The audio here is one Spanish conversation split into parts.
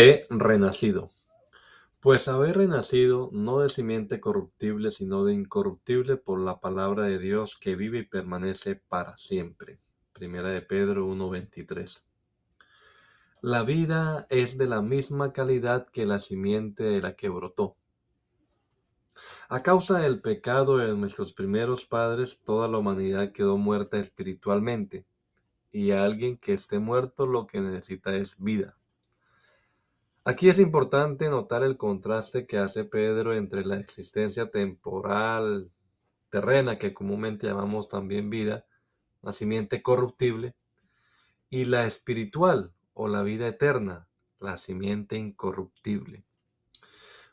He renacido. Pues haber renacido no de simiente corruptible, sino de incorruptible por la palabra de Dios que vive y permanece para siempre. Primera de Pedro 1.23. La vida es de la misma calidad que la simiente de la que brotó. A causa del pecado de nuestros primeros padres, toda la humanidad quedó muerta espiritualmente, y a alguien que esté muerto lo que necesita es vida. Aquí es importante notar el contraste que hace Pedro entre la existencia temporal, terrena, que comúnmente llamamos también vida, nacimiento corruptible, y la espiritual o la vida eterna, la simiente incorruptible.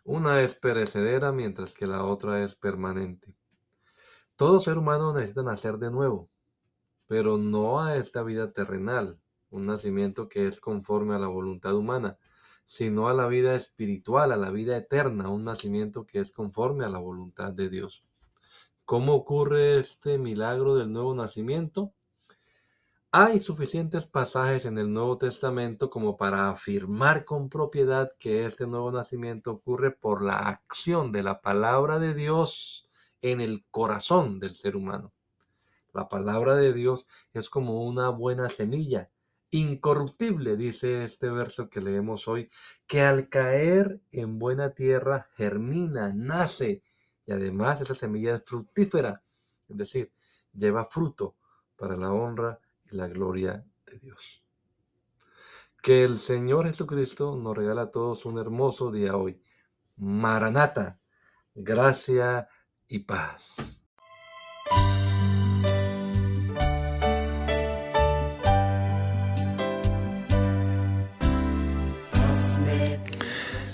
Una es perecedera mientras que la otra es permanente. Todo ser humano necesita nacer de nuevo, pero no a esta vida terrenal, un nacimiento que es conforme a la voluntad humana, sino a la vida espiritual, a la vida eterna, un nacimiento que es conforme a la voluntad de Dios. ¿Cómo ocurre este milagro del nuevo nacimiento? Hay suficientes pasajes en el Nuevo Testamento como para afirmar con propiedad que este nuevo nacimiento ocurre por la acción de la palabra de Dios en el corazón del ser humano. La palabra de Dios es como una buena semilla incorruptible, dice este verso que leemos hoy, que al caer en buena tierra germina, nace y además esa semilla es fructífera, es decir, lleva fruto para la honra y la gloria de Dios. Que el Señor Jesucristo nos regala a todos un hermoso día hoy. Maranata, gracia y paz.